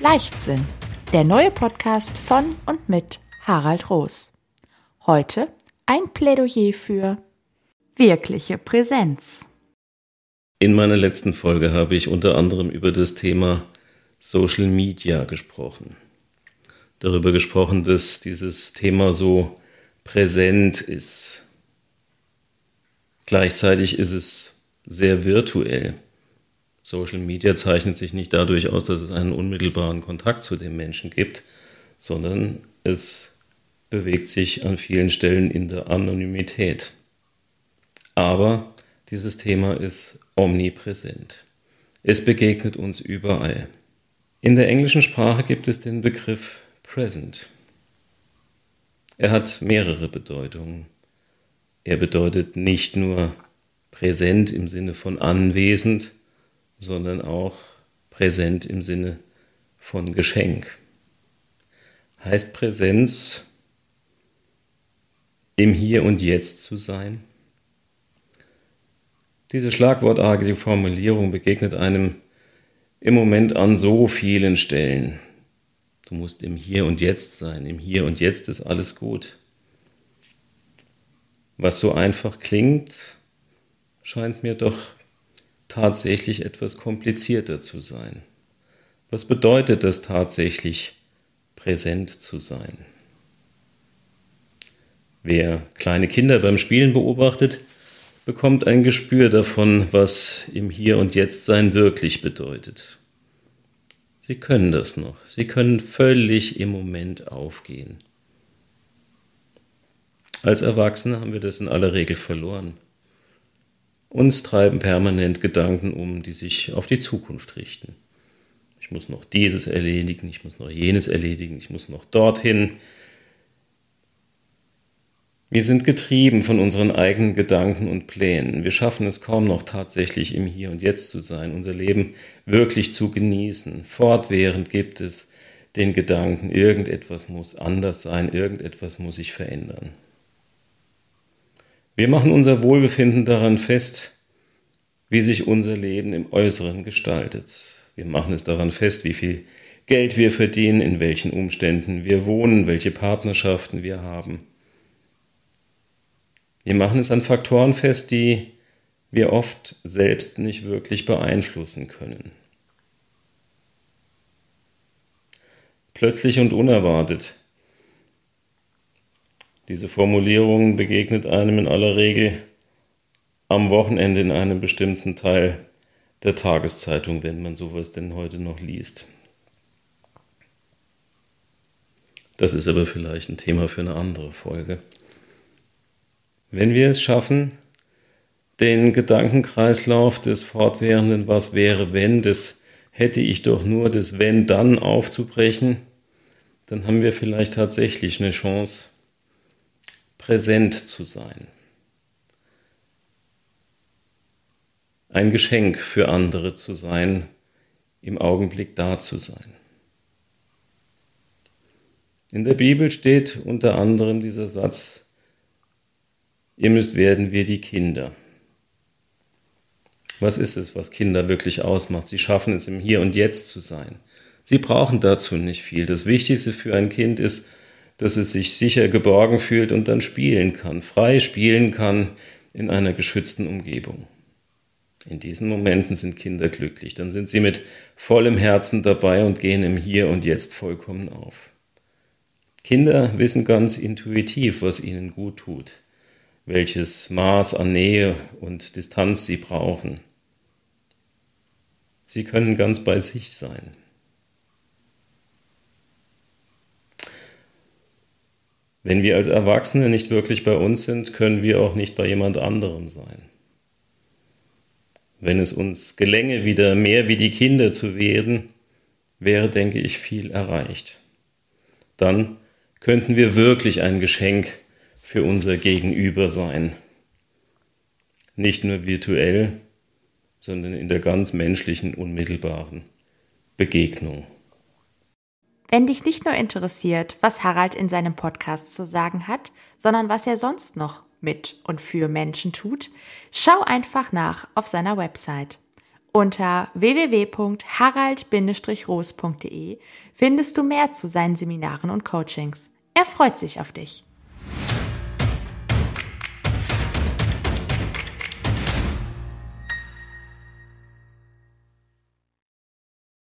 Leichtsinn, der neue Podcast von und mit Harald Roos. Heute ein Plädoyer für wirkliche Präsenz. In meiner letzten Folge habe ich unter anderem über das Thema Social Media gesprochen. Darüber gesprochen, dass dieses Thema so präsent ist. Gleichzeitig ist es sehr virtuell. Social Media zeichnet sich nicht dadurch aus, dass es einen unmittelbaren Kontakt zu dem Menschen gibt, sondern es bewegt sich an vielen Stellen in der Anonymität. Aber dieses Thema ist omnipräsent. Es begegnet uns überall. In der englischen Sprache gibt es den Begriff present. Er hat mehrere Bedeutungen. Er bedeutet nicht nur präsent im Sinne von anwesend, sondern auch präsent im Sinne von Geschenk. Heißt Präsenz im Hier und Jetzt zu sein? Diese schlagwortartige Formulierung begegnet einem im Moment an so vielen Stellen. Du musst im Hier und Jetzt sein. Im Hier und Jetzt ist alles gut. Was so einfach klingt, scheint mir doch tatsächlich etwas komplizierter zu sein. Was bedeutet das tatsächlich, präsent zu sein? Wer kleine Kinder beim Spielen beobachtet, bekommt ein Gespür davon, was im Hier und Jetzt sein wirklich bedeutet. Sie können das noch. Sie können völlig im Moment aufgehen. Als Erwachsene haben wir das in aller Regel verloren. Uns treiben permanent Gedanken um, die sich auf die Zukunft richten. Ich muss noch dieses erledigen, ich muss noch jenes erledigen, ich muss noch dorthin. Wir sind getrieben von unseren eigenen Gedanken und Plänen. Wir schaffen es kaum noch tatsächlich im Hier und Jetzt zu sein, unser Leben wirklich zu genießen. Fortwährend gibt es den Gedanken, irgendetwas muss anders sein, irgendetwas muss sich verändern. Wir machen unser Wohlbefinden daran fest, wie sich unser Leben im Äußeren gestaltet. Wir machen es daran fest, wie viel Geld wir verdienen, in welchen Umständen wir wohnen, welche Partnerschaften wir haben. Wir machen es an Faktoren fest, die wir oft selbst nicht wirklich beeinflussen können. Plötzlich und unerwartet diese Formulierung begegnet einem in aller Regel am Wochenende in einem bestimmten Teil der Tageszeitung, wenn man sowas denn heute noch liest. Das ist aber vielleicht ein Thema für eine andere Folge. Wenn wir es schaffen, den Gedankenkreislauf des fortwährenden Was wäre wenn, des hätte ich doch nur das Wenn dann aufzubrechen, dann haben wir vielleicht tatsächlich eine Chance, präsent zu sein. Ein Geschenk für andere zu sein, im Augenblick da zu sein. In der Bibel steht unter anderem dieser Satz, ihr müsst werden wie die Kinder. Was ist es, was Kinder wirklich ausmacht? Sie schaffen es im Hier und Jetzt zu sein. Sie brauchen dazu nicht viel. Das Wichtigste für ein Kind ist, dass es sich sicher geborgen fühlt und dann spielen kann, frei spielen kann in einer geschützten Umgebung. In diesen Momenten sind Kinder glücklich, dann sind sie mit vollem Herzen dabei und gehen im Hier und Jetzt vollkommen auf. Kinder wissen ganz intuitiv, was ihnen gut tut, welches Maß an Nähe und Distanz sie brauchen. Sie können ganz bei sich sein. Wenn wir als Erwachsene nicht wirklich bei uns sind, können wir auch nicht bei jemand anderem sein. Wenn es uns gelänge, wieder mehr wie die Kinder zu werden, wäre, denke ich, viel erreicht. Dann könnten wir wirklich ein Geschenk für unser Gegenüber sein. Nicht nur virtuell, sondern in der ganz menschlichen, unmittelbaren Begegnung. Wenn dich nicht nur interessiert, was Harald in seinem Podcast zu sagen hat, sondern was er sonst noch mit und für Menschen tut, schau einfach nach auf seiner Website Unter www.harald-roos.de findest du mehr zu seinen Seminaren und Coachings. Er freut sich auf dich.